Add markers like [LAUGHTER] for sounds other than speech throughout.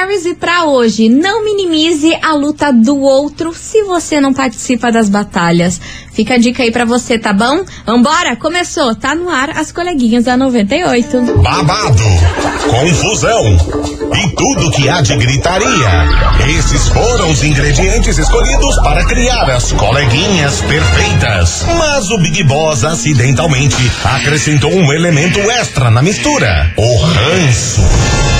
Maravicheries e pra hoje, não minimize a luta do outro se você não participa das batalhas. Fica a dica aí pra você, tá bom? Vambora, começou, tá no ar as coleguinhas da 98. Babado, confusão e tudo que há de gritaria. Esses foram os ingredientes escolhidos para criar as coleguinhas perfeitas. Mas o Big Boss acidentalmente acrescentou um elemento extra na mistura: o ranço.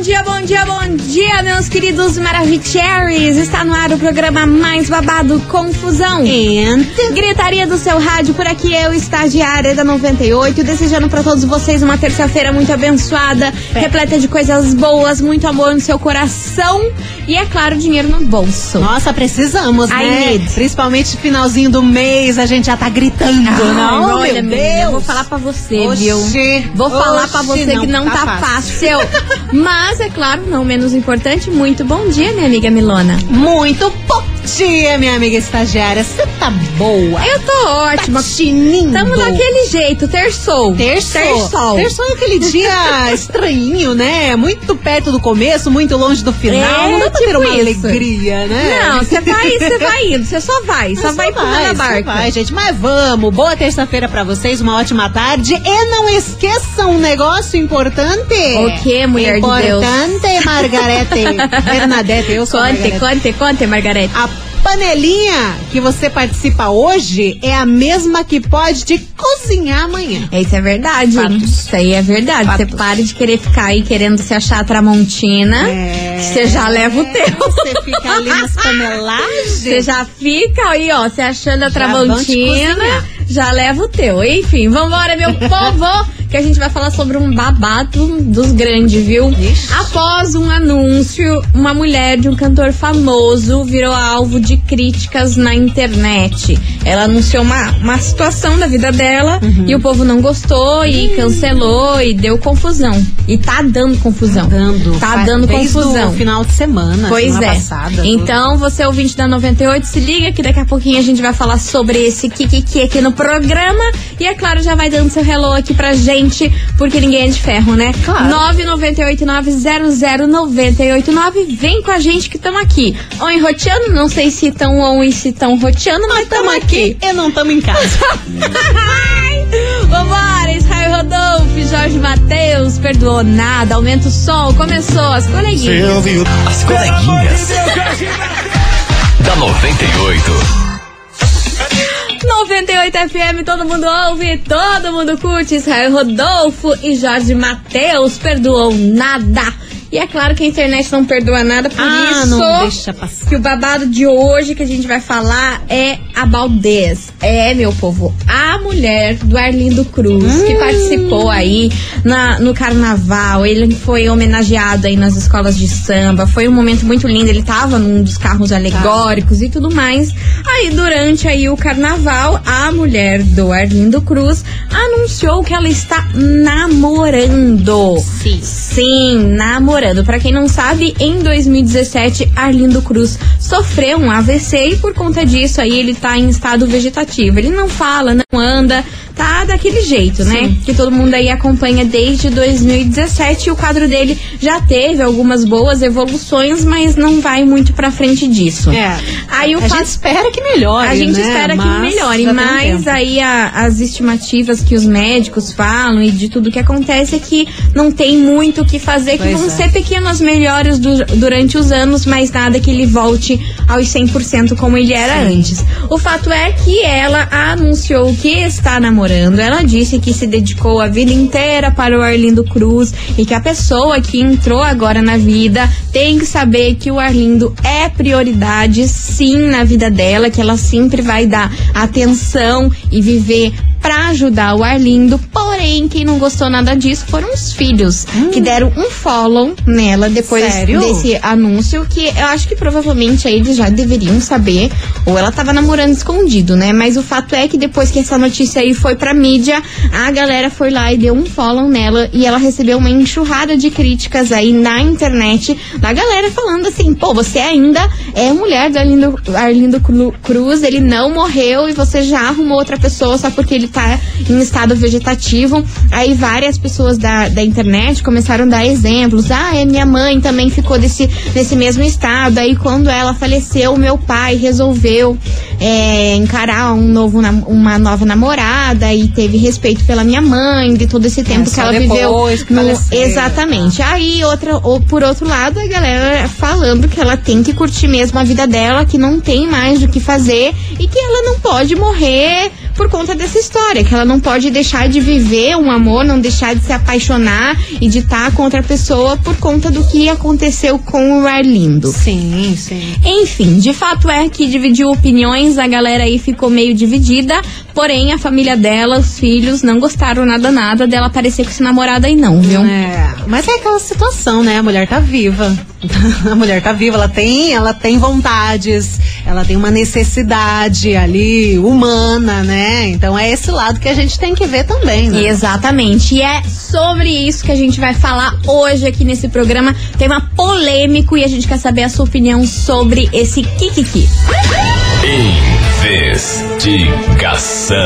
bom dia, bom dia, bom dia, meus queridos Maravicheries! Está no ar o programa mais babado Confusão. And... Gritaria do seu rádio, por aqui eu, estagiária da 98, desejando para todos vocês uma terça-feira muito abençoada, repleta de coisas boas, muito amor no seu coração e, é claro, dinheiro no bolso. Nossa, precisamos, I né? need. Principalmente finalzinho do mês, a gente já tá gritando, Ai, não? olha, meu Deus. eu vou falar pra você, Oxi, viu? Vou falar pra oxi, você que não tá, fácil. [LAUGHS] Mas, é claro, não menos importante, muito bom dia, minha amiga Milona. Muito bom dia, minha amiga estagiária. Você tá boa? Eu tô ótima. Tá tinindo. Tamo daquele jeito, terçou. Terçou. Terçol. Terçou é aquele dia [LAUGHS] estranhinho, né? Muito perto do começo, muito longe do final. É, não dá pra tipo ter uma isso. alegria, né? Não, você vai, você vai indo, você só vai, só, Só vai empurrando a barca. vai, gente. Mas vamos. Boa terça-feira pra vocês, uma ótima tarde. E não esqueçam um negócio importante. O quê, mulher de Deus? Importante, Margarete. [LAUGHS] Bernadette, eu sou Conte, Margarete. conte, conte, Margarete. A panelinha que você participa hoje é a mesma que pode te cozinhar amanhã. Isso é verdade. Fatos. Isso aí é verdade. Você Fatos. pare de querer ficar aí querendo se achar a Tramontina. É. Você já leva o teu. [LAUGHS] Você fica ali nas [LAUGHS] panelagens. Você já fica aí, ó, se achando a Já Tramontina, já leva o teu. Enfim, vambora, meu [LAUGHS] povo, que a gente vai falar sobre um babado dos grandes, viu? Ixi. Após um anúncio, uma mulher de um cantor famoso virou alvo de críticas na internet. Ela anunciou uma, uma situação da vida dela Uhum. e o povo não gostou e cancelou e deu confusão. E tá dando confusão. dando. Tá Fa- dando confusão. o final de semana, Pois semana é. passada. então, você ouvinte da 98, se liga que daqui a pouquinho a gente vai falar sobre esse Kikiki aqui no programa. E é claro, já vai dando seu hello aqui pra gente, porque ninguém é de ferro, né? Claro. 998900989. Vem com a gente que estamos aqui. E roteando, não sei se estão on e se estão roteando, mas estamos aqui. E não estamos em casa. [LAUGHS] Vambora, Israel Rodolfo, Jorge Matheus, perdoou nada, aumenta o som, começou as coleguinhas. As coleguinhas. da 98. 98 FM, todo mundo ouve, todo mundo curte. Israel Rodolfo e Jorge Matheus perdoou nada. E é claro que a internet não perdoa nada, por Ah, isso não deixa passar. que o babado de hoje que a gente vai falar é about this. É, meu povo, a mulher do Arlindo Cruz, que participou aí na, no carnaval. Ele foi homenageado aí nas escolas de samba. Foi um momento muito lindo. Ele tava num dos carros alegóricos e tudo mais. Aí, durante aí o carnaval, a mulher do Arlindo Cruz anunciou que ela está namorando. Sim. Sim, namorando. Pra quem não sabe, em 2017, Arlindo Cruz sofreu um AVC e por conta disso aí ele tá em estado vegetativo. Ele não fala, não anda, tá daquele jeito, né? Que todo mundo aí acompanha desde 2017 e o quadro dele já teve algumas boas evoluções, mas não vai muito pra frente disso. É. Aí o a gente espera que melhore, a gente né? espera que Mas melhore, tem um mas aí a- as estimativas que os médicos falam e de tudo que acontece é que não tem muito o que fazer, que Pois vão é. ser pequenas melhores du- durante os anos, mas nada que ele volte aos 100% como ele era antes. O fato é que ela anunciou que está namorando, ela disse que se dedicou a vida inteira para o Arlindo Cruz e que a pessoa que entrou agora na vida tem que saber que o Arlindo é prioridade sim na vida dela, que ela sempre vai dar atenção e viver pra ajudar o Arlindo. Porém, quem não gostou nada disso foram os filhos, que deram um follow nela depois Sério? desse anúncio, que eu acho que provavelmente aí eles já deveriam saber, ou ela tava namorando escondido, né? Mas o fato é que depois que essa notícia aí foi pra mídia, a galera foi lá e deu um follow nela e ela recebeu uma enxurrada de críticas aí na internet da galera falando assim, pô, você ainda é mulher do Arlindo, Arlindo Cru- Cruz, ele não morreu e você já arrumou outra pessoa só porque ele tá em estado vegetativo. Aí várias pessoas da, da internet começaram a dar exemplos. Ah, é minha mãe também ficou desse, nesse mesmo estado. Aí quando ela faleceu, meu pai resolveu é, encarar um novo, uma nova namorada e teve respeito pela minha mãe, de todo esse tempo É, que ela viveu. que no- faleceu, exatamente. Aí, outra, ou, por outro lado, a galera falando que ela tem que curtir mesmo a vida dela, que não tem mais o que fazer e que ela não pode morrer por conta dessa história, que ela não pode deixar de viver um amor, não deixar de se apaixonar e de estar com outra pessoa por conta do que aconteceu com o Arlindo. Sim, sim. Enfim, de fato é que dividiu opiniões, a galera aí ficou meio dividida, porém a família dela, os filhos, não gostaram nada nada dela aparecer com esse namorado aí não, viu? É, mas é aquela situação, né? A mulher tá viva. [LAUGHS] A mulher tá viva, ela tem, ela tem vontades, ela tem uma necessidade ali humana, né? Então é esse lado que a gente tem que ver também, né? Exatamente. E é sobre isso que a gente vai falar hoje aqui nesse programa. Tema polêmico e a gente quer saber a sua opinião sobre esse Kikiki. Investigação.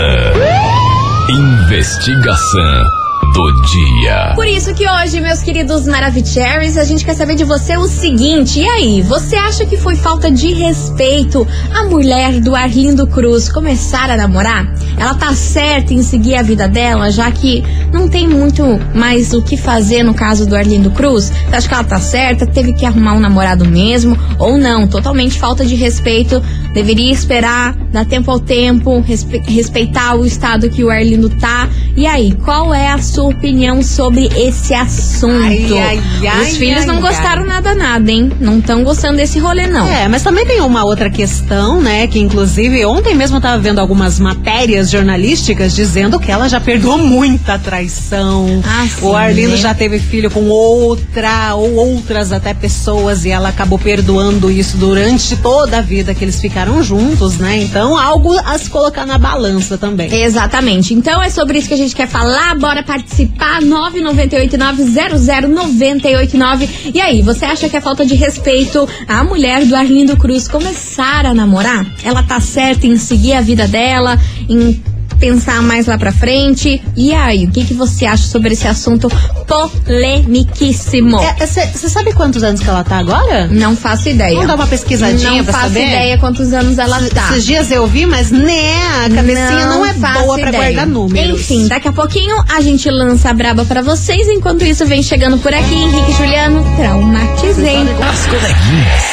Investigação do dia. Por isso que hoje, meus queridos Maravicheries, a gente quer saber de você o seguinte: e aí, você acha que foi falta de respeito a mulher do Arlindo Cruz começar a namorar? Ela tá certa em seguir a vida dela, já que não tem muito mais o que fazer no caso do Arlindo Cruz? Você acha que ela tá certa? Teve que arrumar um namorado mesmo? Ou não? Totalmente falta de respeito. Deveria esperar, dar tempo ao tempo, respe- respeitar o estado que o Arlindo tá. E aí, qual é a sua opinião sobre esse assunto? Ai, ai, ai, Os filhos não gostaram nada, nada, hein? Não estão gostando desse rolê, não. É, mas também tem uma outra questão, né? Que inclusive ontem mesmo eu tava vendo algumas matérias jornalísticas dizendo que ela já perdoou muita traição. Ah, sim, o Arlindo né? já teve filho com outra ou outras até pessoas e ela acabou perdoando isso durante toda a vida que eles ficaram juntos, né? Então algo a se colocar na balança também. Exatamente. Então é sobre isso que a gente quer falar. Bora participar. 998900989. E aí, você acha que é falta de respeito a mulher do Arlindo Cruz começar a namorar? Ela tá certa em seguir a vida dela, em pensar mais lá pra frente? E aí, o que, que você acha sobre esse assunto polemiquíssimo? Você sabe quantos anos que ela tá agora? Não faço ideia. Vamos dar uma pesquisadinha Não pra faço saber? ideia quantos anos ela tá. Esses dias eu vi, mas né, a cabecinha não, é faço boa pra ideia. guardar números. Enfim, daqui a pouquinho a gente lança a braba pra vocês. Enquanto isso, vem chegando por aqui Henrique e Juliano, traumatizei. As coleguinhas.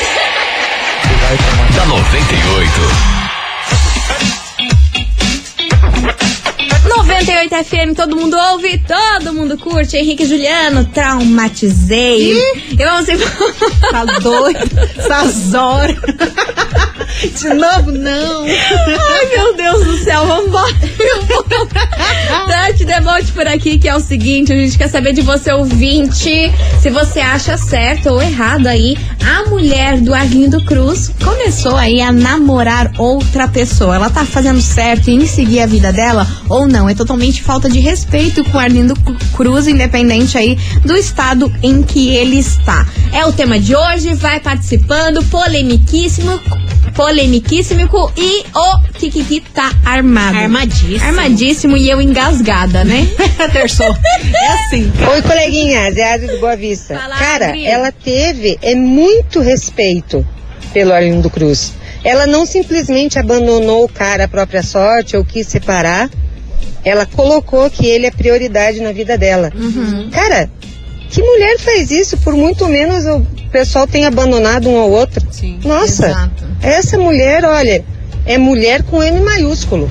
Da 98. 98 FM, todo mundo ouve, todo mundo curte. Henrique Juliano, traumatizei. E vamos embora. Tá doido? [LAUGHS] Essas horas. De novo, não. Ai, meu Deus do céu, vambora. Tati Debote por aqui, que é o seguinte, a gente quer saber de você, ouvinte, se você acha certo ou errado aí, a mulher do Arlindo Cruz começou aí a namorar outra pessoa. Ela tá fazendo certo em seguir a vida dela ou não? É totalmente falta de respeito com o Arlindo Cruz, independente aí do estado em que ele está. É o tema de hoje, vai participando, polemiquíssimo polemiquíssimo e o Kikiki tá armado. Armadíssimo. Armadíssimo e eu engasgada, né? [LAUGHS] Terçou. É assim. Oi, coleguinhas, é a Adri do Boa Vista. Fala, Cara, Adri. ela teve é muito respeito pelo Arlindo Cruz. Ela não simplesmente abandonou o cara à própria sorte ou quis separar. Ela colocou que ele é prioridade na vida dela. Uhum. Cara, que mulher faz isso? Por muito menos o pessoal tem abandonado um ao outro. Sim. Nossa, Exato. essa mulher, olha, é mulher com M maiúsculo.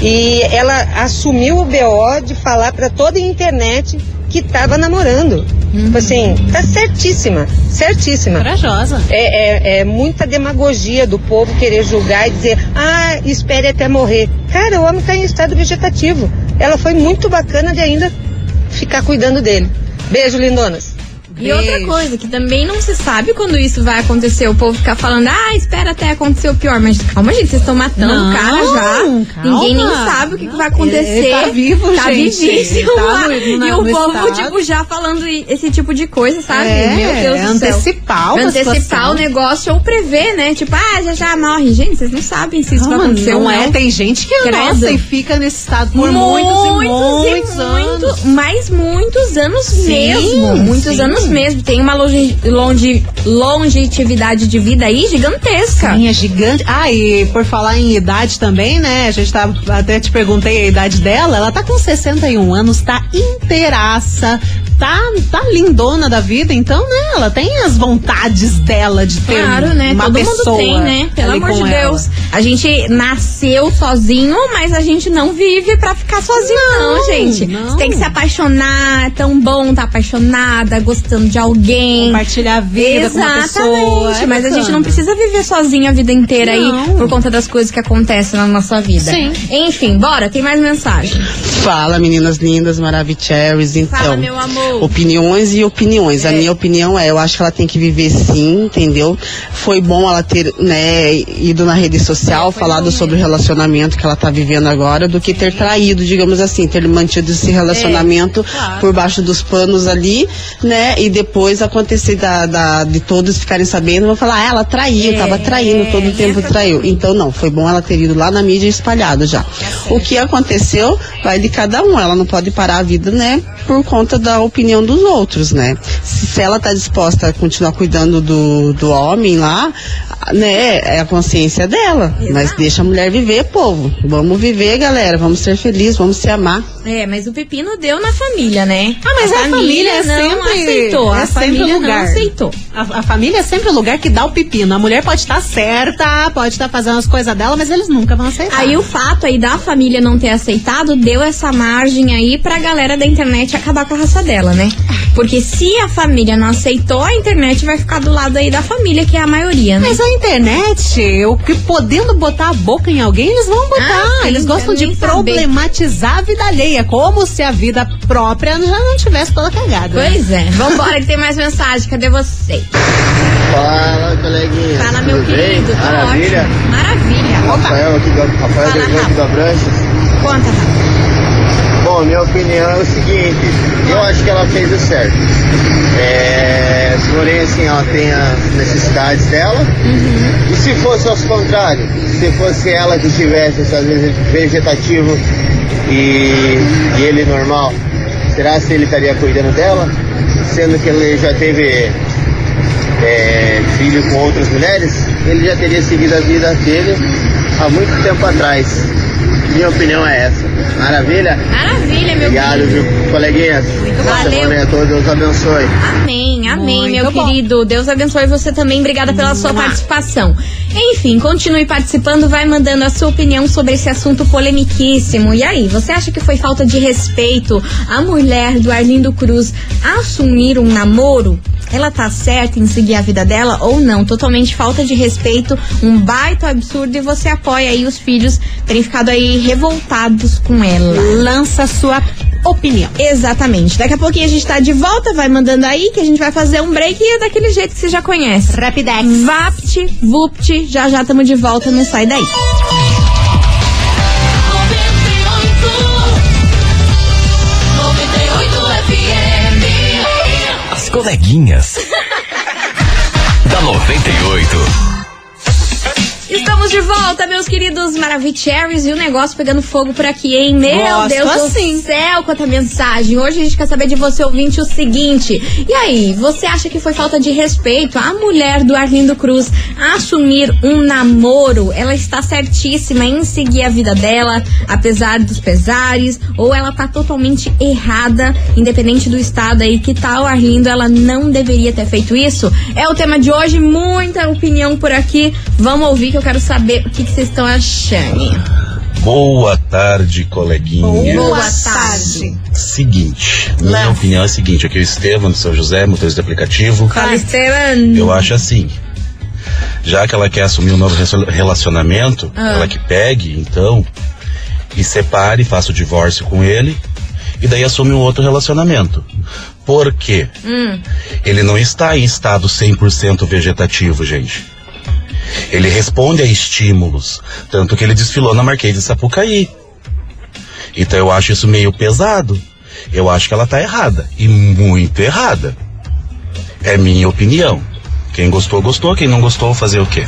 E ela assumiu o BO de falar para toda a internet que tava namorando. Tipo assim, tá certíssima, certíssima. Corajosa. É, é, é muita demagogia do povo querer julgar e dizer, ah, espere até morrer. Cara, o homem tá em estado vegetativo. Ela foi muito bacana de ainda ficar cuidando dele. Beijo, lindonas. E outra Beijo. coisa, que também não se sabe quando isso vai acontecer. O povo ficar falando, ah, espera até acontecer o pior. Mas calma, gente, vocês estão matando Não, o cara já. calma. Ninguém nem sabe o que, que vai acontecer. Ele tá vivo, tá gente. vivíssimo Tá e o povo, tipo, já falando esse tipo de coisa, sabe? É, Meu Deus do céu. antecipar uma Antecipar situação. o negócio ou prever, né? Tipo, ah, já já morre. Gente, vocês não sabem se isso vai Não, acontecer não ou é, não. tem gente que Credo. nossa, e fica nesse estado por muitos, e muitos, anos. muito- mas muitos anos Sim, mesmo. Muitos sim. anos mesmo. Tem uma longe, longe, longevidade de vida aí gigantesca. Sim, é gigante. Ah, e por falar em idade também, né? A gente tá, até te perguntei a idade dela. Ela tá com 61 anos, tá inteiraça, tá, tá lindona da vida. Então, né? Ela tem as vontades dela de ter Claro, né? uma Todo pessoa mundo tem, né? Pelo amor de com ela. Deus. A gente nasceu sozinho, mas a gente não vive pra ficar sozinho, não, Não, gente. não. Você tem que se apaixonar, é tão bom tá apaixonada, gostando de alguém. Compartilhar a vida com uma pessoa. Exatamente, é mas a gente não precisa viver sozinho a vida inteira aí Não. por conta das coisas que acontecem na nossa vida. Sim. Enfim, bora, tem mais mensagem. Fala, meninas lindas, maravilhosas. Então, Fala, meu amor. Opiniões e opiniões. A minha opinião é, eu acho que ela tem que viver sim, entendeu? Foi bom ela ter, né, ido na rede social, É, falado bom sobre o relacionamento que ela tá vivendo agora, do que ter traído, digamos assim, ter mantido esse relacionamento É, claro. por baixo dos panos ali, né? E depois acontecer da, da- de todos ficarem sabendo, vão falar, ah, ela traiu, É, tava traindo, todo o tempo essa traiu. Então não, foi bom ela ter ido lá na mídia espalhado já. O que aconteceu vai de cada um. Ela não pode parar a vida, né? Por conta da opinião dos outros, né? Se, ela tá disposta a continuar cuidando do, do homem lá, né? É a consciência dela. Mas deixa a mulher viver, povo. Vamos viver, galera. Vamos ser felizes, vamos se amar. É, mas o pepino deu na família, né? Ah, mas a, família, é não sempre aceitou. é a sempre família o lugar. não aceitou. A, a família é sempre o lugar que dá o pepino. A mulher pode estar certa, pode estar fazendo as coisas dela, mas eles nunca vão aceitar. Aí o fato aí da família não ter aceitado deu essa margem aí pra galera da internet acabar com a raça dela, né? Porque se a família não aceitou, a internet vai ficar do lado aí da família, que é a maioria, né? Mas a internet, o que podendo botar a boca em alguém, eles vão botar. Ah, sim, eles gostam de nem saber. problematizar a vida alheia, como se a vida própria já não tivesse toda cagada. né? Pois é. Vambora que tem mais mensagem. Cadê você? Fala, coleguinha. Fala, meu Tudo querido. Maravilha. ótimo. Maravilha. Opa, Rafael aqui do, Rafael Fala, aqui do Abranches. conta, Rafa. Bom, minha opinião é o seguinte, eu acho que ela fez o certo. É, porém, assim, ela tem as necessidades dela. E se fosse ao contrário, se fosse ela que tivesse, vezes, vegetativo e, e ele normal, será se ele estaria cuidando dela? Sendo que ele já teve é, filho com outras mulheres, ele já teria seguido a vida dele há muito tempo atrás. Minha opinião é essa. Maravilha? Maravilha, meu Obrigado, querido. viu, coleguinhas? Boa valeu. a todos, Deus abençoe. Amém, amém, Muito meu bom. querido. Deus abençoe você também. Obrigada pela sua Mua. participação. Enfim, continue participando, vai mandando a sua opinião sobre esse assunto polemiquíssimo. E aí, você acha que foi falta de respeito a mulher do Arlindo Cruz assumir um namoro? Ela tá certa em seguir a vida dela ou não? Totalmente falta de respeito, um baita absurdo e você apoia aí os filhos terem ficado aí revoltados com ela. Lança sua opinião. Exatamente. Daqui a pouquinho a gente tá de volta, vai mandando aí que a gente vai fazer um break e é daquele jeito que você já conhece. Rapidex. Vapt, vupt, já já estamos de volta, não sai daí. As coleguinhas. [LAUGHS] da 98. Estamos de volta, meus queridos Maravicheries, e o negócio pegando fogo por aqui, hein? Meu Gosto Deus assim. do céu, quanta mensagem. Hoje a gente quer saber de você, ouvinte, o seguinte. E aí, você acha que foi falta de respeito a mulher do Arlindo Cruz assumir um namoro? Ela está certíssima em seguir a vida dela, apesar dos pesares, ou ela tá totalmente errada, independente do estado aí que tá o Arlindo, ela não deveria ter feito isso? É o tema de hoje, muita opinião por aqui. Vamos ouvir que eu quero saber o que vocês estão achando. Boa tarde, coleguinha. Boa tarde. Seguinte, minha opinião é a seguinte, aqui é o Estevam do São José, motorista de aplicativo. Fala, Esteban. Eu acho assim, já que ela quer assumir um novo relacionamento, Ah. ela que pegue, então, e separe, faça o divórcio com ele, e daí assume um outro relacionamento. Por quê? Hum. Ele não está em estado 100% vegetativo, gente. Ele responde a estímulos, tanto que ele desfilou na Marquês de Sapucaí. Então eu acho isso meio pesado. Eu acho que ela tá errada, e muito errada. É minha opinião. Quem gostou, gostou. Quem não gostou, fazer o quê?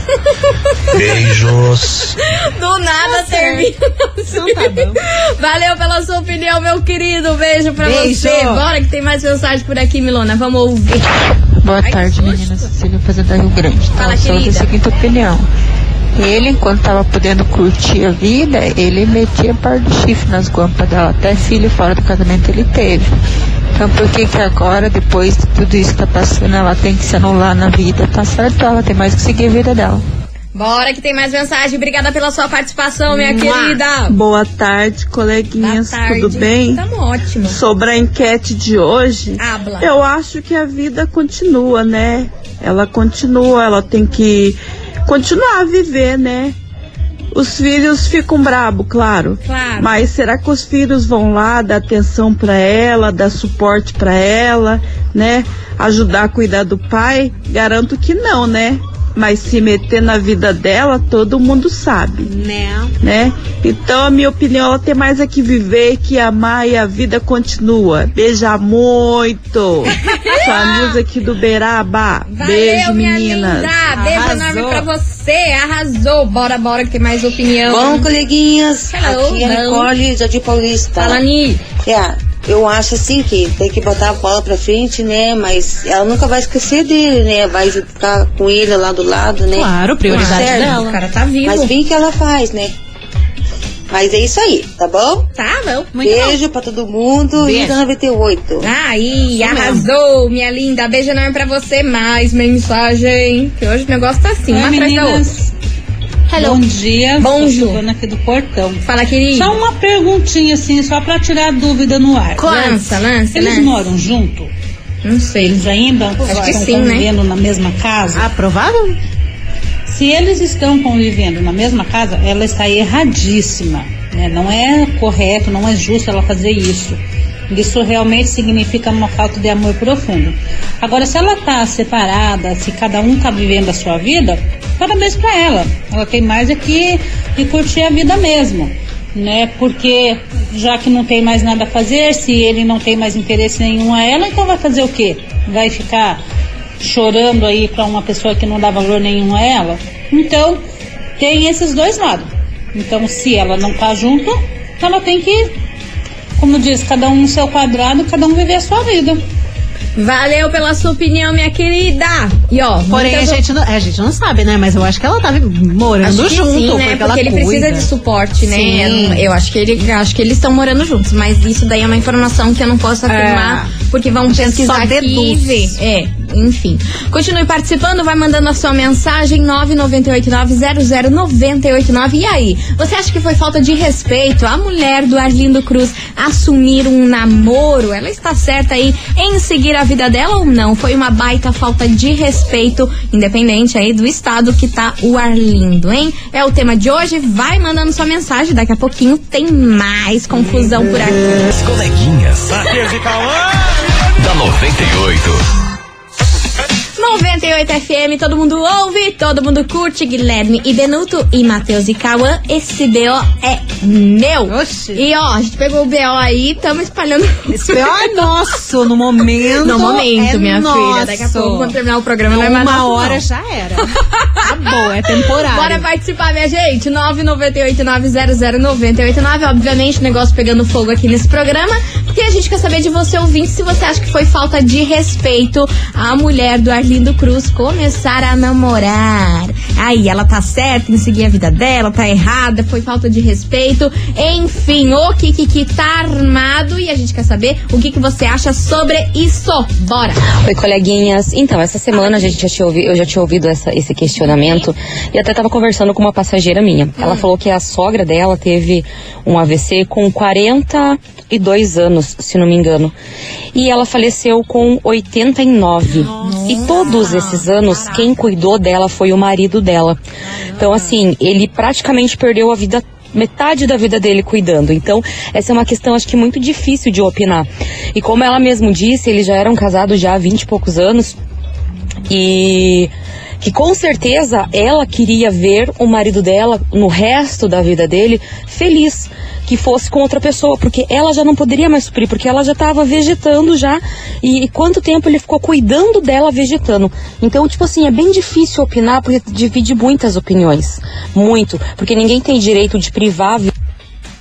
[LAUGHS] Beijos. Do nada termina. Então tá. Valeu pela sua opinião, meu querido. Beijo pra Beijo. você. Bora que tem mais mensagem por aqui, Milona. Vamos ouvir. Boa Ai, tarde, que susto. menina Cecília, Fazenda Rio Grande. Fala, Então, sou da seguinte opinião. Ele, enquanto tava podendo curtir a vida, ele metia par de chifre nas guampas dela. Até filho fora do casamento ele teve. Então por que que agora, depois de tudo isso que tá passando, ela tem que se anular na vida? Tá certo, ela tem mais que seguir a vida dela. Bora que tem mais mensagem. Obrigada pela sua participação, minha Mua. querida. Boa tarde, Boa coleguinhas, tarde. tudo bem? Tamo ótimo. Sobre a enquete de hoje, Habla. eu acho que a vida continua, né? Ela continua, ela tem que continuar a viver, né? Os filhos ficam brabo, claro. Claro. Mas será que os filhos vão lá dar atenção pra ela, dar suporte pra ela, né? Ajudar a cuidar do pai? Garanto que não, né? Mas se meter na vida dela, todo mundo sabe Né? né? Então, a minha opinião, ela tem mais é que viver, que amar e a vida continua. Beija muito. Sua Nilza aqui do Beiraba. Valeu, Beijo, minha meninas. linda. Beijo Arrasou. enorme pra você. Arrasou. Bora, bora que tem mais opinião. Bom, coleguinhas, Hello, aqui é a. Nicole, Jardim Paulista. Fala, Ni. É, eu acho assim que tem que botar a bola pra frente, né? Mas ela nunca vai esquecer dele, né? Vai ficar com ele lá do lado, né? Claro, prioridade Certo. dela. O cara tá vivo. Mas bem que ela faz, né? Mas é isso aí, tá bom? Tá bom. Muito Beijo pra todo mundo Beijo. e da 98. Aí, arrasou, minha linda. Beijo enorme pra você. Mais mensagem. Que hoje o negócio tá assim, uma Oi, atrás da outra. Hello. Bom dia. Tô chegando aqui do portão. Fala, querido. Só uma perguntinha assim, só pra tirar a dúvida no ar. Lança, lança, Eles lança. moram junto? Não sei. Eles ainda Acho que estão sim, né? convivendo na mesma casa? Aprovado? Se eles estão convivendo na mesma casa, ela está erradíssima. né? Não é correto, não é justo ela fazer isso. Isso realmente significa uma falta de amor profundo. Agora, se ela está separada, se cada um está vivendo a sua vida, parabéns para ela. Ela tem mais é que, que curtir a vida mesmo. Né? Porque já que não tem mais nada a fazer, se ele não tem mais interesse nenhum a ela, então vai fazer o quê? Vai ficar chorando aí para uma pessoa que não dá valor nenhum a ela. Então, tem esses dois lados. Então, se ela não tá junto, ela tem que, como diz, cada um no seu quadrado, cada um viver a sua vida. Valeu pela sua opinião, minha querida. E ó, Porém, a gente, não, a gente não sabe, né? Mas eu acho que ela tá morando Acho que junto. sim, né? Porque, Porque, ela ele cuida. precisa de suporte, né? Sim. Eu, acho que ele, acho que eles estão morando juntos, mas isso daí é uma informação que eu não posso afirmar, porque vão pesquisar só aqui. É, enfim. Continue participando, vai mandando a sua mensagem 998900989. E aí, você acha que foi falta de respeito a mulher do Arlindo Cruz assumir um namoro? Ela está certa aí em seguir a vida dela ou não? Foi uma baita falta de respeito, independente aí do estado que tá o Arlindo, hein? É o tema de hoje. Vai mandando sua mensagem, daqui a pouquinho tem mais confusão por aqui. As coleguinhas. Da 98. 98 FM, todo mundo ouve, todo mundo curte. Guilherme e Benuto e Matheus e Cauã. Esse BO é meu. Oxi. E ó, a gente pegou o BO aí, estamos espalhando. Esse BO é nosso, no momento. No momento, é minha nosso. filha. Daqui a pouco, quando terminar o programa, não é mais Uma nosso, hora não. já era. Acabou, é temporário. Bora participar, minha gente. 998900989. Obviamente, negócio pegando fogo aqui nesse programa. Porque a gente quer saber de você, ouvinte, se você acha que foi falta de respeito a mulher do Arlindo Cruz começar a namorar. Aí, ela tá certa em seguir a vida dela, tá errada, foi falta de respeito. Enfim, o Kiki tá armado e a gente quer saber o que, que você acha sobre isso. Bora! Oi, coleguinhas. Então, essa semana a gente já tinha ouvi, eu já tinha ouvido essa- esse questionamento e até tava conversando com uma passageira minha. Ela falou que a sogra dela teve um AVC com 42 anos, se não me engano. E ela faleceu com 89. E todos esses anos, quem cuidou dela foi o marido dela. Então, assim, ele praticamente perdeu a vida metade da vida dele cuidando. Então, essa é uma questão acho que muito difícil de opinar. E como ela mesmo disse, eles já eram casados já há 20 e poucos anos e que com certeza ela queria ver o marido dela no resto da vida dele feliz, que fosse com outra pessoa, porque ela já não poderia mais suprir, porque ela já estava vegetando já e, e quanto tempo ele ficou cuidando dela vegetando. Então, tipo assim, é bem difícil opinar porque divide muitas opiniões, muito, porque ninguém tem direito de privar a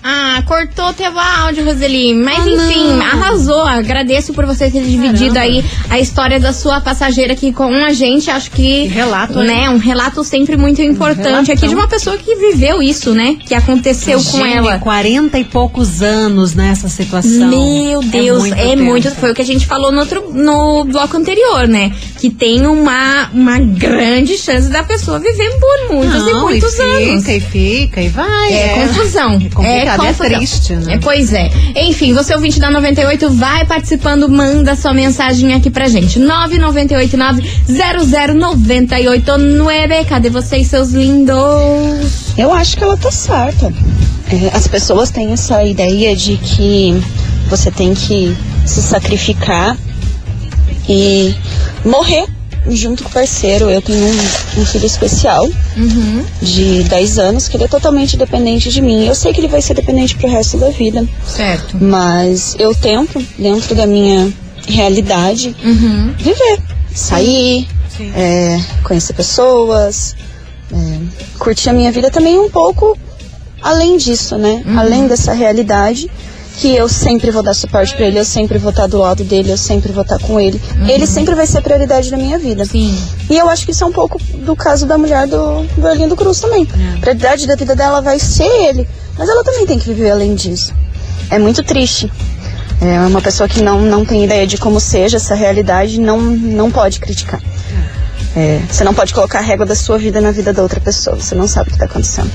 Ah, cortou teu áudio, Roseli. Mas enfim, arrasou. Agradeço por você ter dividido aí a história da sua passageira aqui com a gente. Acho que. relato, né? hein? Um relato sempre muito importante aqui de uma pessoa que viveu isso, né? Que aconteceu com Imagine, ela. 40 e poucos anos nessa situação. Meu Deus, é muito, tempo. Foi o que a gente falou no, outro, no bloco anterior, né? Que tem uma, uma grande chance da pessoa viver por muitos e Não, muitos e anos. Fica, e fica, e vai. É, confusão. É complicado, é, confusão. triste, né? É, pois é. Enfim, você ouvinte da 98, vai participando, manda sua mensagem aqui pra gente. 998900989. Cadê vocês, seus lindos? Eu acho que ela tá certa. É, as pessoas têm essa ideia de que você tem que se sacrificar e morrer junto com o parceiro. Eu tenho um, um filho especial Uhum. de 10 anos que ele é totalmente dependente de mim. Eu sei que ele vai ser dependente pro resto da vida. Certo. Mas eu tento, dentro da minha realidade, Uhum. viver. Sair, é, conhecer pessoas, é, curtir a minha vida também um pouco além disso, né? Uhum. Além dessa realidade que eu sempre vou dar suporte pra ele, eu sempre vou estar do lado dele, eu sempre vou estar com ele. Ele sempre vai ser a prioridade da minha vida. Uhum. Sim. E eu acho que isso é um pouco do caso da mulher do, do Arlindo Cruz também. É. A prioridade da vida dela vai ser ele, mas ela também tem que viver além disso. É muito triste. É uma pessoa que não, não tem ideia de como seja essa realidade, não, não pode criticar. É, você não pode colocar a régua da sua vida na vida da outra pessoa. Você não sabe o que está acontecendo.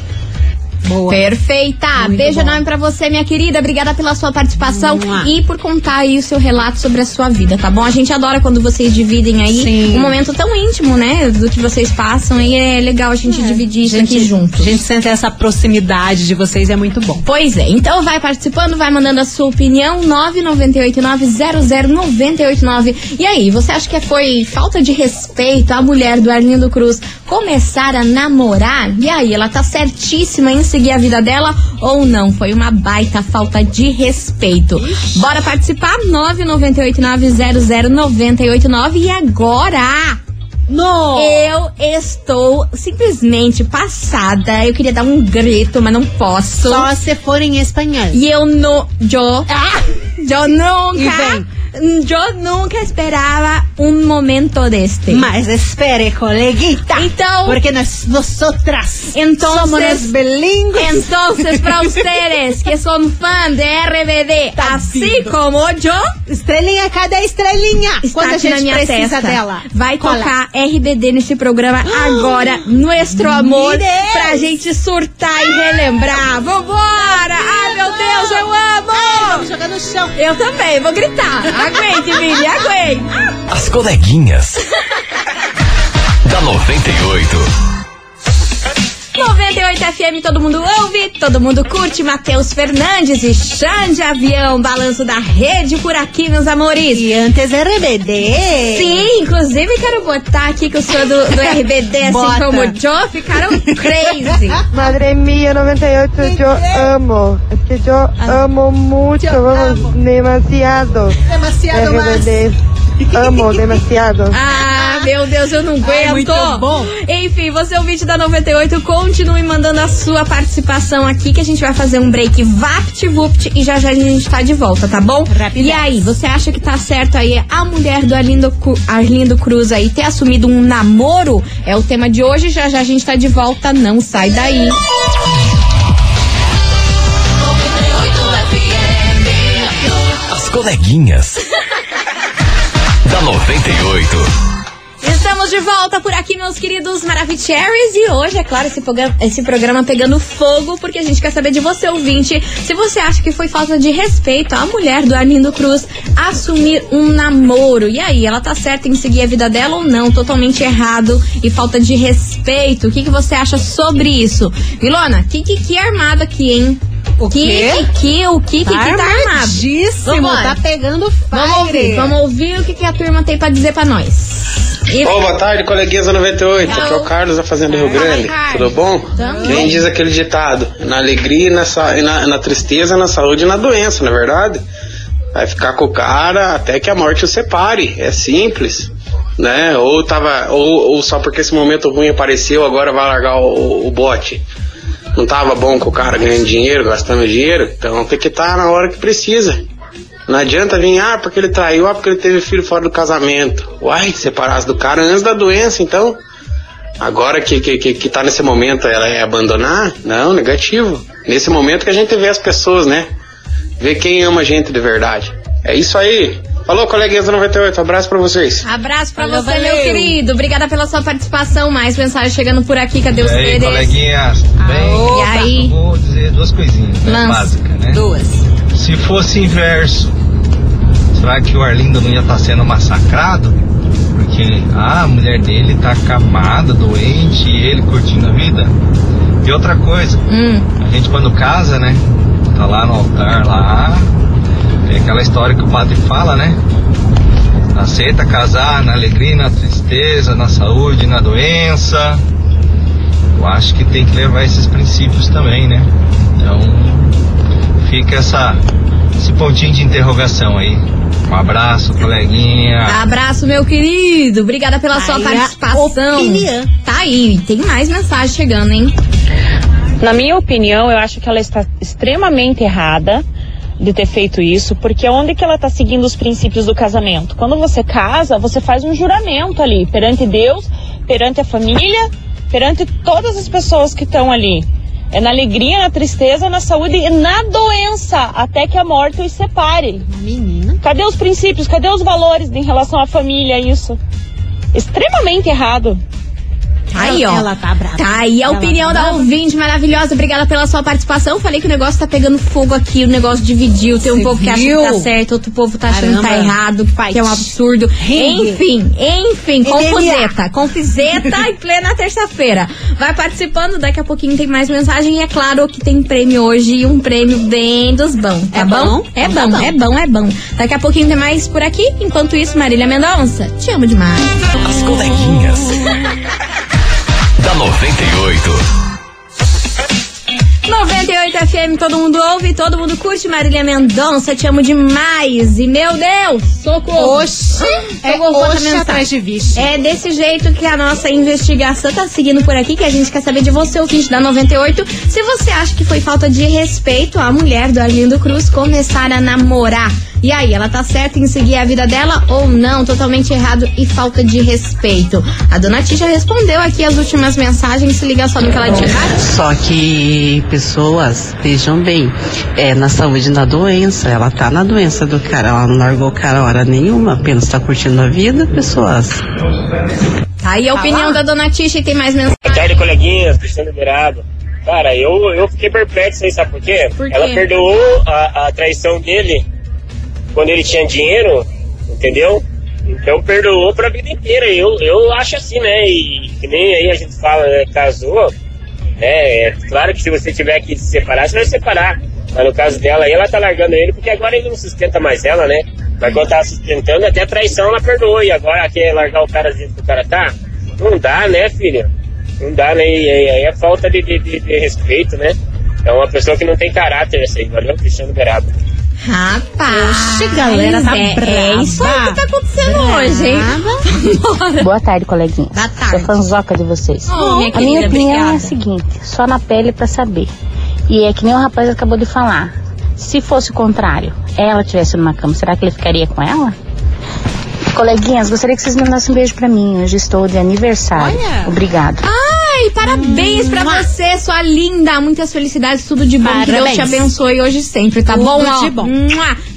Perfeita! Muito Beijo bom. enorme pra você, minha querida. Obrigada pela sua participação e por contar aí o seu relato sobre a sua vida, tá bom? A gente adora quando vocês dividem aí Sim. um momento tão íntimo, né? Do que vocês passam e é legal a gente dividir isso aqui juntos. A gente sente essa proximidade de vocês, é muito bom. Pois é, então vai participando, vai mandando a sua opinião, 998900989. E aí, você acha que foi falta de respeito a mulher do Arlindo Cruz começar a namorar? E aí, ela tá certíssima em seguir a vida dela ou não? Foi uma baita falta de respeito. Bora participar? 998900989 e agora... No! Eu estou simplesmente passada. Eu queria dar um grito, mas não posso. Só se for em espanhol. E eu não. Eu. Ah, E nunca. Eu nunca esperava um momento deste. Mas espere, coleguita. Então. Porque nós, nosotras Entonces, somos bilingües. Entonces, para ustedes [LAUGHS] que son fan de RBD, así como yo, Estrelinha, cadê a estrelinha? está Quando a aqui na gente minha precisa testa. dela. Vai Cola. tocar RBD nesse programa [GASPS] agora, Nuestro Amor, pra gente surtar e relembrar. Vambora! Ai, meu Deus, eu amo! Vamos jogar no chão. Eu também, vou gritar. [LAUGHS] Aguente, Vini, aguente. As coleguinhas. [LAUGHS] da 98. 98 FM, todo mundo ouve, todo mundo curte. Matheus Fernandes e Xande Avião, balanço da rede por aqui, meus amores. E antes RBD. Sim, inclusive quero botar aqui que eu sou do, do RBD, assim Bota. como o Joe, ficaram crazy. [LAUGHS] Madre mía, 98, yo amo. Es que yo amo mucho, vamos, demasiado. Demasiado RBD. Amo demasiado. Ah, Meu Deus, eu não aguento. Ai, muito bom. Enfim, você é o vídeo da 98, continue mandando a sua participação aqui que a gente vai fazer um break vapt-vupt e já já a gente tá de volta, tá bom? Rapidez. E aí, você acha que tá certo aí a mulher do Arlindo, Arlindo Cruz aí ter assumido um namoro? É o tema de hoje, já já a gente tá de volta, não sai daí. As coleguinhas. [LAUGHS] da 98. Estamos de volta por aqui, meus queridos Maravicheries. E hoje, é claro, esse programa, esse programa pegando fogo, porque a gente quer saber de você, ouvinte, se você acha que foi falta de respeito à mulher do Arlindo Cruz assumir um namoro. E aí, ela tá certa em seguir a vida dela ou não? Totalmente errado e falta de respeito. O que, que você acha sobre isso? Vilona, que que, que armado aqui, hein? O que, que, que, o que, que, que tá armado? armadíssimo, tá pegando Vamos ouvir, fire. vamos ouvir o que, que a turma tem pra dizer pra nós. E- Ô, boa tarde, coleguinhas da 98. Aqui é o Carlos da Fazenda Rio Grande. Tudo bom? Tamo. Quem diz aquele ditado? Na alegria, e na, na, na tristeza, na saúde e na doença, não é verdade? Vai ficar com o cara até que a morte o separe. É simples. Né? Ou, tava, ou, ou só porque esse momento ruim apareceu, agora vai largar o, o bote. Não tava bom com o cara ganhando dinheiro, gastando dinheiro, então tem que estar na hora que precisa. Não adianta vir, ah, porque ele traiu, ah, porque ele teve filho fora do casamento. Uai, separasse do cara antes da doença, então. Agora que, que, que, que tá nesse momento ela é abandonar? Não, negativo. Nesse momento que a gente vê as pessoas, né? Vê quem ama a gente de verdade. É isso aí. Falou, coleguinhas da 98. Abraço pra vocês. Abraço pra Valeu, você, valeu. meu querido. Obrigada pela sua participação. Mais mensagem chegando por aqui. Cadê os E aí, seres? coleguinhas, tudo bem? E aí? Vou dizer duas coisinhas, né, básicas, né? Duas. Se fosse inverso, será que o Arlindo não ia estar sendo massacrado? Porque ah, a mulher dele tá acamada, doente, e ele curtindo a vida? E outra coisa, Hum. a gente quando casa, né? Tá lá no altar, lá, tem aquela história que o padre fala, né? Aceita casar na alegria, na tristeza, na saúde, na doença. Eu acho que tem que levar esses princípios também, né? Então, fica essa, esse pontinho de interrogação aí. Um abraço, coleguinha. Abraço, meu querido. Obrigada pela sua participação. opinião. Tá aí. Tem mais mensagem chegando, hein? Na minha opinião, eu acho que ela está extremamente errada de ter feito isso, porque onde que ela está seguindo os princípios do casamento? Quando você casa, você faz um juramento ali perante Deus, perante a família, perante todas as pessoas que estão ali. É na alegria, na tristeza, na saúde e na doença, até que a morte os separe. Menina. Cadê os princípios? Cadê os valores em relação à família? Isso. Extremamente errado. Tá aí, ó. Ela tá brava. Tá aí a Ela opinião tá da ouvinte maravilhosa. Obrigada pela sua participação. Falei que o negócio tá pegando fogo aqui, o negócio dividiu. Tem um Cê povo que acha que viu? tá certo, outro povo tá achando que tá Caramba. errado, que é um absurdo. Ringue. Enfim, enfim, confuseta. Confuseta em plena terça-feira. Vai participando, daqui a pouquinho tem mais mensagem. E é claro que tem prêmio hoje e um prêmio bem dos bons, tá É bom? bom? É Então bom, tá bom. é bom, é bom. Daqui a pouquinho tem mais por aqui. Enquanto isso, Marília Mendonça, te amo demais. As coleguinhas. [LAUGHS] da 98. 98 FM, todo mundo ouve, todo mundo curte. Marília Mendonça, te amo demais. E meu Deus, socorro. Oxi, é oxi mensagem. atrás de vixe. É desse jeito que a nossa investigação tá seguindo por aqui, que a gente quer saber de você, ouvinte da 98, se você acha que foi falta de respeito a mulher do Arlindo Cruz começar a namorar. E aí, ela tá certa em seguir a vida dela ou não? Totalmente errado e falta de respeito. A dona Tisha respondeu aqui as últimas mensagens, se liga só no que ela disse. Só que pessoas, vejam bem, é na saúde e na doença. Ela tá na doença do cara, ela não largou o cara hora nenhuma, apenas tá curtindo a vida, pessoas. Tá aí a opinião da dona Tisha e tem mais mensagem. Boa tarde, coleguinhas, Cristiano Liberado. Cara, eu, eu fiquei perplexo aí, sabe por quê? Por quê? Ela perdoou a, a traição dele quando ele tinha dinheiro, entendeu? Então perdoou pra vida inteira. Eu, eu acho assim, né? E que nem aí a gente fala, né? Casou, né? É claro que se você tiver que se separar, você vai se separar. Mas no caso dela aí, ela tá largando ele porque agora ele não sustenta mais ela, né? Mas quando tava sustentando, até a traição ela perdoou. E agora quer largar o cara do que o cara tá? Não dá, né, filha? Não dá, né? E aí é falta de, de, de- respeito, né? É uma pessoa que não tem caráter essa aí. Valeu, Cristiano Beraba. Rapaz. Oxe, galera, tá é, brava. é isso aí que tá acontecendo hoje, hein? Bora. Boa tarde, coleguinhas. Boa tarde. Sou fanzoca de vocês. Oh, minha a minha opinião é obrigada. a seguinte, só na pele pra saber. E é que nem o rapaz acabou de falar. Se fosse o contrário, ela estivesse numa cama, será que ele ficaria com ela? Coleguinhas, gostaria que vocês mandassem um beijo pra mim. Hoje estou de aniversário. Obrigado. Ai, parabéns pra você, sua linda. Muitas felicidades, tudo de bom. Que Deus Parabéns. te abençoe hoje sempre, tá Tudo bom? Ó, de bom.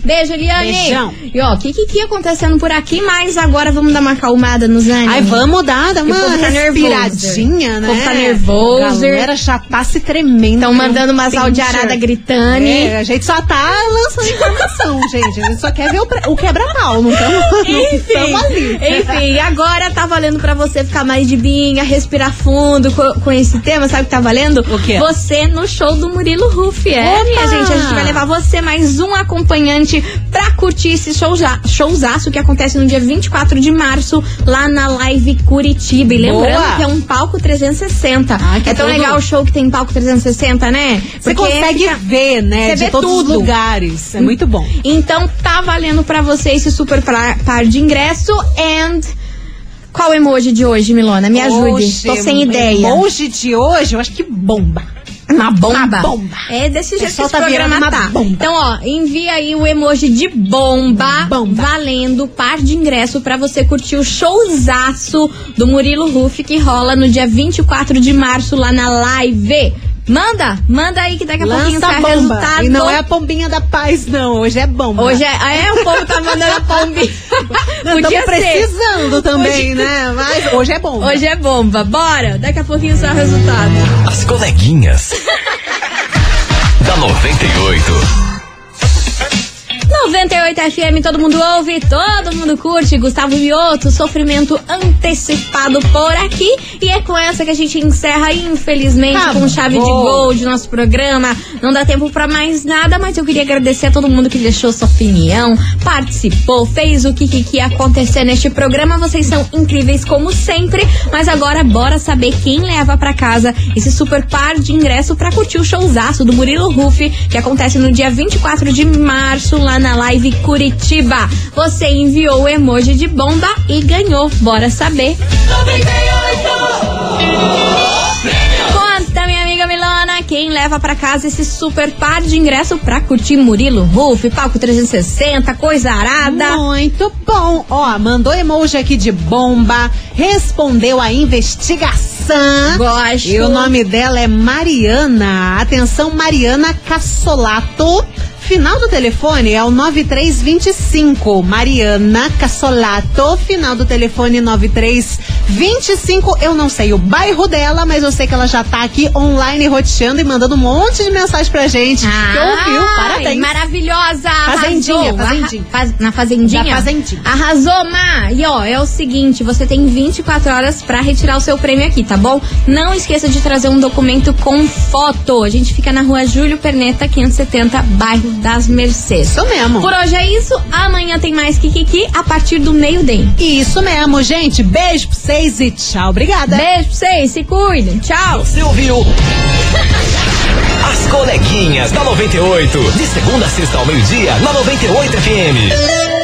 Beijo, Eliane. Beijão. E ó, o que que que ia acontecendo por aqui, mas agora vamos dar uma acalmada nos ânimos. Ai, vamos dar, o uma tá respiradinha, né? O povo tá nervoso. Galera já tá se tremendo. Estão mandando umas audiaradas gritando. É, a gente só tá lançando informação, [LAUGHS] gente. A gente só quer ver o, o quebra-pau, não estamos ali. Enfim, agora tá valendo pra você ficar mais de binha, respirar fundo com, com esse tema. Sabe o que tá valendo? O quê? Você no show do Murilo Ruff. É, Opa! minha gente, a gente vai levar você mais um acompanhante pra curtir esse showza, showzaço que acontece no dia 24 de março lá na Live Curitiba. E lembrando Boa! que é um palco 360. que é tão tudo. legal o show que tem palco 360, né? Você consegue fica- ver, né? Você de vê todos tudo. os lugares. É muito bom. Então tá valendo pra você esse super par de ingresso and qual emoji de hoje, Milona? Me ajude. Oxe, Tô sem ideia. Emoji de hoje, eu acho que bomba. Uma bomba. Uma bomba. É desse jeito que esse tá programa tá. bomba. Então, ó, envia aí o emoji de bomba, valendo par de ingresso pra você curtir o showzaço do Murilo Ruff que rola no dia 24 de março lá na live. Manda, manda aí que daqui a pouquinho Lança sai a bomba. resultado. E não é a pombinha da paz, não. Hoje é bomba. Hoje é, ah, é, o povo tá mandando a pombinha. Estamos [LAUGHS] ser. precisando também, Hoje- né? Mas hoje é bomba. Hoje é bomba. Bora, daqui a pouquinho sai o resultado. As coleguinhas. [LAUGHS] da 98. 98 FM, todo mundo ouve, todo mundo curte. Gustavo Mioto, sofrimento antecipado por aqui. E é com essa que a gente encerra, infelizmente, Acabou. com chave de gol de nosso programa. Não dá tempo pra mais nada, mas eu queria agradecer a todo mundo que deixou sua opinião, participou, fez o que, que, que ia acontecer neste programa. Vocês são incríveis como sempre. Mas agora, bora saber quem leva pra casa esse super par de ingresso pra curtir o showzaço do Murilo Ruff, que acontece no dia 24 de março, lá na Live Curitiba. Você enviou o emoji de bomba e ganhou. Bora saber. Conta, minha amiga Milana, quem leva pra casa esse super par de ingresso pra curtir Murilo Ruff, palco 360, coisa arada. Muito bom. Ó, mandou emoji aqui de bomba, respondeu a investigação. Gosto. E o nome dela é Mariana. Atenção, Mariana Cassolato. Final do telefone é o 9325. Mariana Cassolato. Final do telefone 9325. Eu não sei o bairro dela, mas eu sei que ela já tá aqui online roteando e mandando um monte de mensagem pra gente. que ouviu, parabéns. Maravilhosa! Fazendinha, arrasou. fazendinha. Faz- na fazendinha? Da fazendinha. Arrasou, Ma! E ó, é o seguinte, você tem 24 horas pra retirar o seu prêmio aqui, tá bom? Não esqueça de trazer um documento com foto. A gente fica na rua Júlio Perneta, 570, bairro das Mercedes. Isso mesmo. Por hoje é isso. Amanhã tem mais Kikiki a partir do meio-dia. Isso mesmo, gente. Beijo pra vocês e tchau. Obrigada. Beijo pra vocês, se cuidem. Tchau. Você ouviu? As coleguinhas da 98. De segunda a sexta ao meio-dia, na 98 FM.